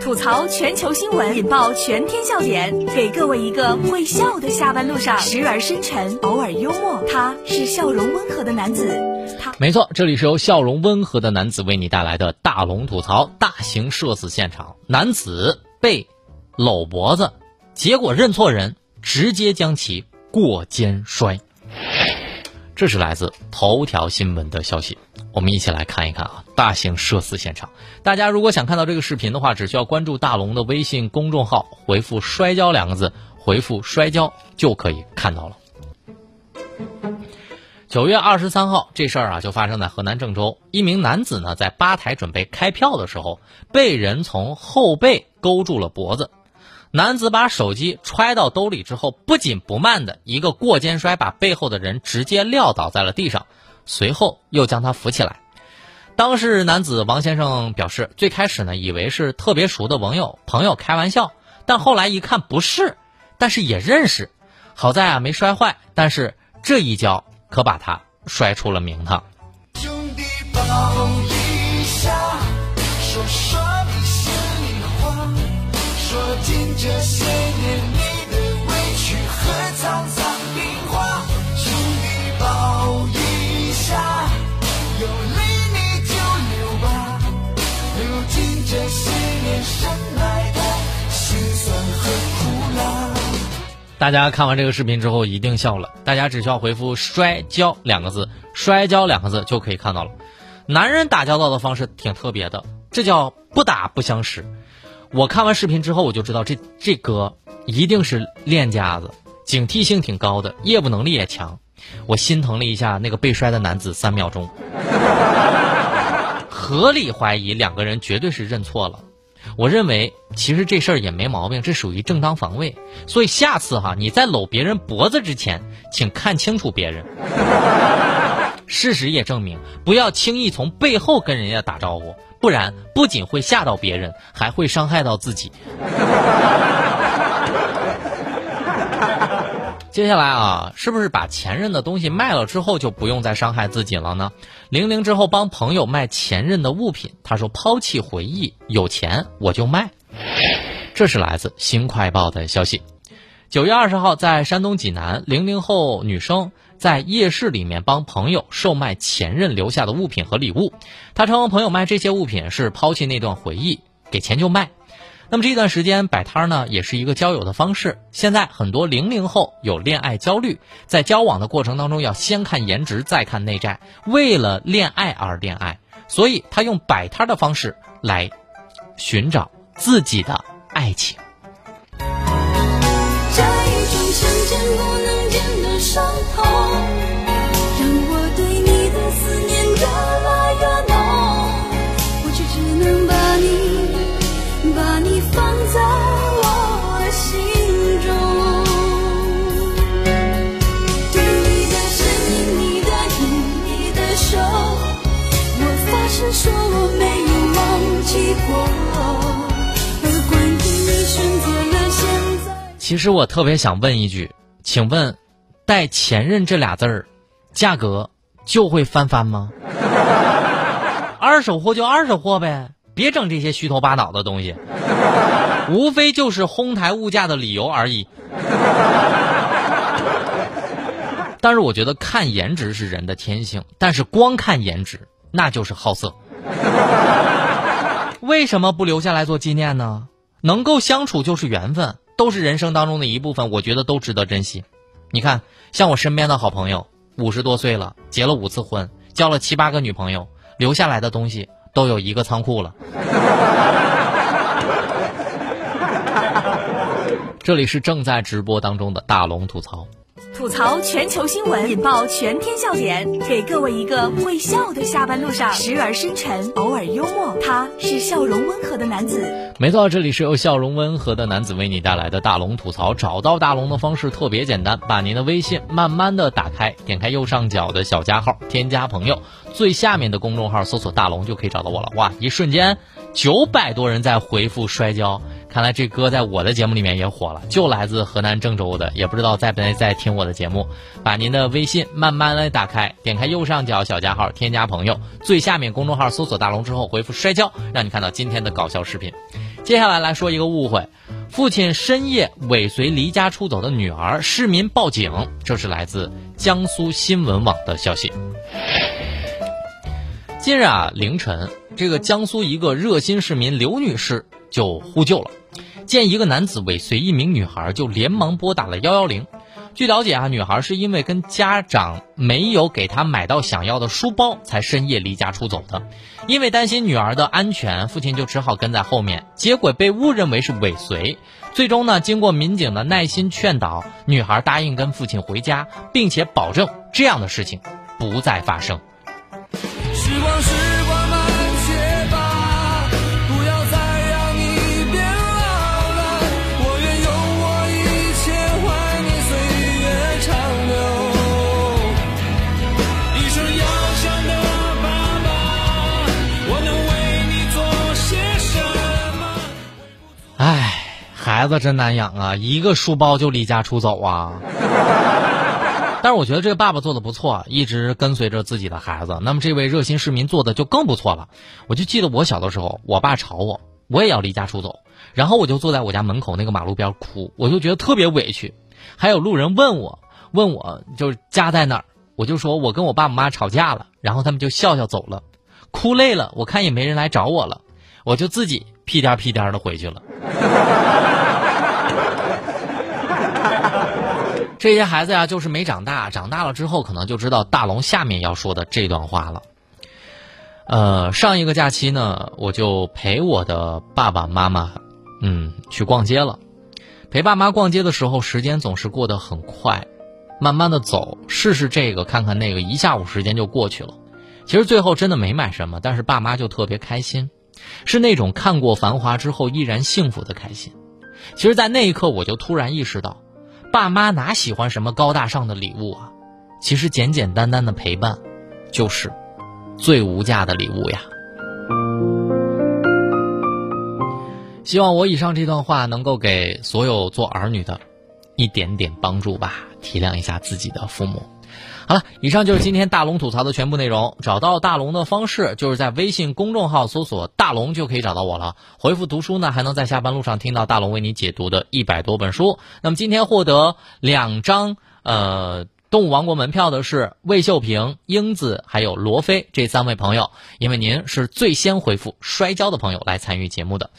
吐槽全球新闻，引爆全天笑点，给各位一个会笑的下班路上，时而深沉，偶尔幽默。他是笑容温和的男子。他没错，这里是由笑容温和的男子为你带来的大龙吐槽大型社死现场。男子被搂脖子，结果认错人，直接将其过肩摔。这是来自头条新闻的消息，我们一起来看一看啊！大型社死现场，大家如果想看到这个视频的话，只需要关注大龙的微信公众号，回复“摔跤”两个字，回复“摔跤”就可以看到了。九月二十三号，这事儿啊就发生在河南郑州，一名男子呢在吧台准备开票的时候，被人从后背勾住了脖子。男子把手机揣到兜里之后，不紧不慢的一个过肩摔，把背后的人直接撂倒在了地上，随后又将他扶起来。当事男子王先生表示，最开始呢以为是特别熟的网友朋友开玩笑，但后来一看不是，但是也认识，好在啊没摔坏，但是这一跤可把他摔出了名堂。兄弟抱大家看完这个视频之后一定笑了，大家只需要回复“摔跤”两个字，“摔跤”两个字就可以看到了。男人打交道的方式挺特别的，这叫不打不相识。我看完视频之后，我就知道这这哥一定是练家子，警惕性挺高的，业务能力也强。我心疼了一下那个被摔的男子三秒钟，合理怀疑两个人绝对是认错了。我认为其实这事儿也没毛病，这属于正当防卫。所以下次哈，你在搂别人脖子之前，请看清楚别人。事实也证明，不要轻易从背后跟人家打招呼，不然不仅会吓到别人，还会伤害到自己。接下来啊，是不是把前任的东西卖了之后就不用再伤害自己了呢？零零之后帮朋友卖前任的物品，他说抛弃回忆，有钱我就卖。这是来自新快报的消息。九月二十号，在山东济南，零零后女生在夜市里面帮朋友售卖前任留下的物品和礼物。她称朋友卖这些物品是抛弃那段回忆，给钱就卖。那么这段时间摆摊呢，也是一个交友的方式。现在很多零零后有恋爱焦虑，在交往的过程当中要先看颜值，再看内在，为了恋爱而恋爱，所以他用摆摊的方式来寻找自己的爱情。这一种想见不能见的伤痛，说我没有忘记过。其实我特别想问一句，请问带“前任”这俩字儿，价格就会翻番吗？二手货就二手货呗，别整这些虚头巴脑的东西，无非就是哄抬物价的理由而已。但是我觉得看颜值是人的天性，但是光看颜值那就是好色。为什么不留下来做纪念呢？能够相处就是缘分，都是人生当中的一部分，我觉得都值得珍惜。你看，像我身边的好朋友，五十多岁了，结了五次婚，交了七八个女朋友，留下来的东西都有一个仓库了。这里是正在直播当中的大龙吐槽。吐槽全球新闻，引爆全天笑点，给各位一个会笑的下班路上，时而深沉，偶尔幽默。他是笑容温和的男子。没错，这里是由笑容温和的男子为你带来的大龙吐槽。找到大龙的方式特别简单，把您的微信慢慢的打开，点开右上角的小加号，添加朋友，最下面的公众号搜索大龙就可以找到我了。哇，一瞬间九百多人在回复摔跤，看来这歌在我的节目里面也火了，就来自河南郑州的，也不知道在不在在听我的节目。把您的微信慢慢的打开，点开右上角小加号，添加朋友，最下面公众号搜索大龙之后回复摔跤，让你看到今天的搞笑视频。接下来来说一个误会：父亲深夜尾随离家出走的女儿，市民报警。这是来自江苏新闻网的消息。近日啊，凌晨，这个江苏一个热心市民刘女士就呼救了，见一个男子尾随一名女孩，就连忙拨打了幺幺零。据了解啊，女孩是因为跟家长没有给她买到想要的书包，才深夜离家出走的。因为担心女儿的安全，父亲就只好跟在后面，结果被误认为是尾随。最终呢，经过民警的耐心劝导，女孩答应跟父亲回家，并且保证这样的事情不再发生。时光孩子真难养啊，一个书包就离家出走啊。但是我觉得这个爸爸做的不错，一直跟随着自己的孩子。那么这位热心市民做的就更不错了。我就记得我小的时候，我爸吵我，我也要离家出走，然后我就坐在我家门口那个马路边哭，我就觉得特别委屈。还有路人问我，问我就是家在哪儿，我就说我跟我爸我妈吵架了，然后他们就笑笑走了。哭累了，我看也没人来找我了，我就自己屁颠屁颠的回去了。这些孩子呀，就是没长大，长大了之后可能就知道大龙下面要说的这段话了。呃，上一个假期呢，我就陪我的爸爸妈妈，嗯，去逛街了。陪爸妈逛街的时候，时间总是过得很快，慢慢的走，试试这个，看看那个，一下午时间就过去了。其实最后真的没买什么，但是爸妈就特别开心，是那种看过繁华之后依然幸福的开心。其实，在那一刻，我就突然意识到。爸妈哪喜欢什么高大上的礼物啊？其实简简单单的陪伴，就是最无价的礼物呀。希望我以上这段话能够给所有做儿女的一点点帮助吧，体谅一下自己的父母。好了，以上就是今天大龙吐槽的全部内容。找到大龙的方式就是在微信公众号搜索“大龙”就可以找到我了。回复“读书”呢，还能在下班路上听到大龙为你解读的一百多本书。那么今天获得两张呃动物王国门票的是魏秀平、英子还有罗非这三位朋友，因为您是最先回复“摔跤”的朋友来参与节目的。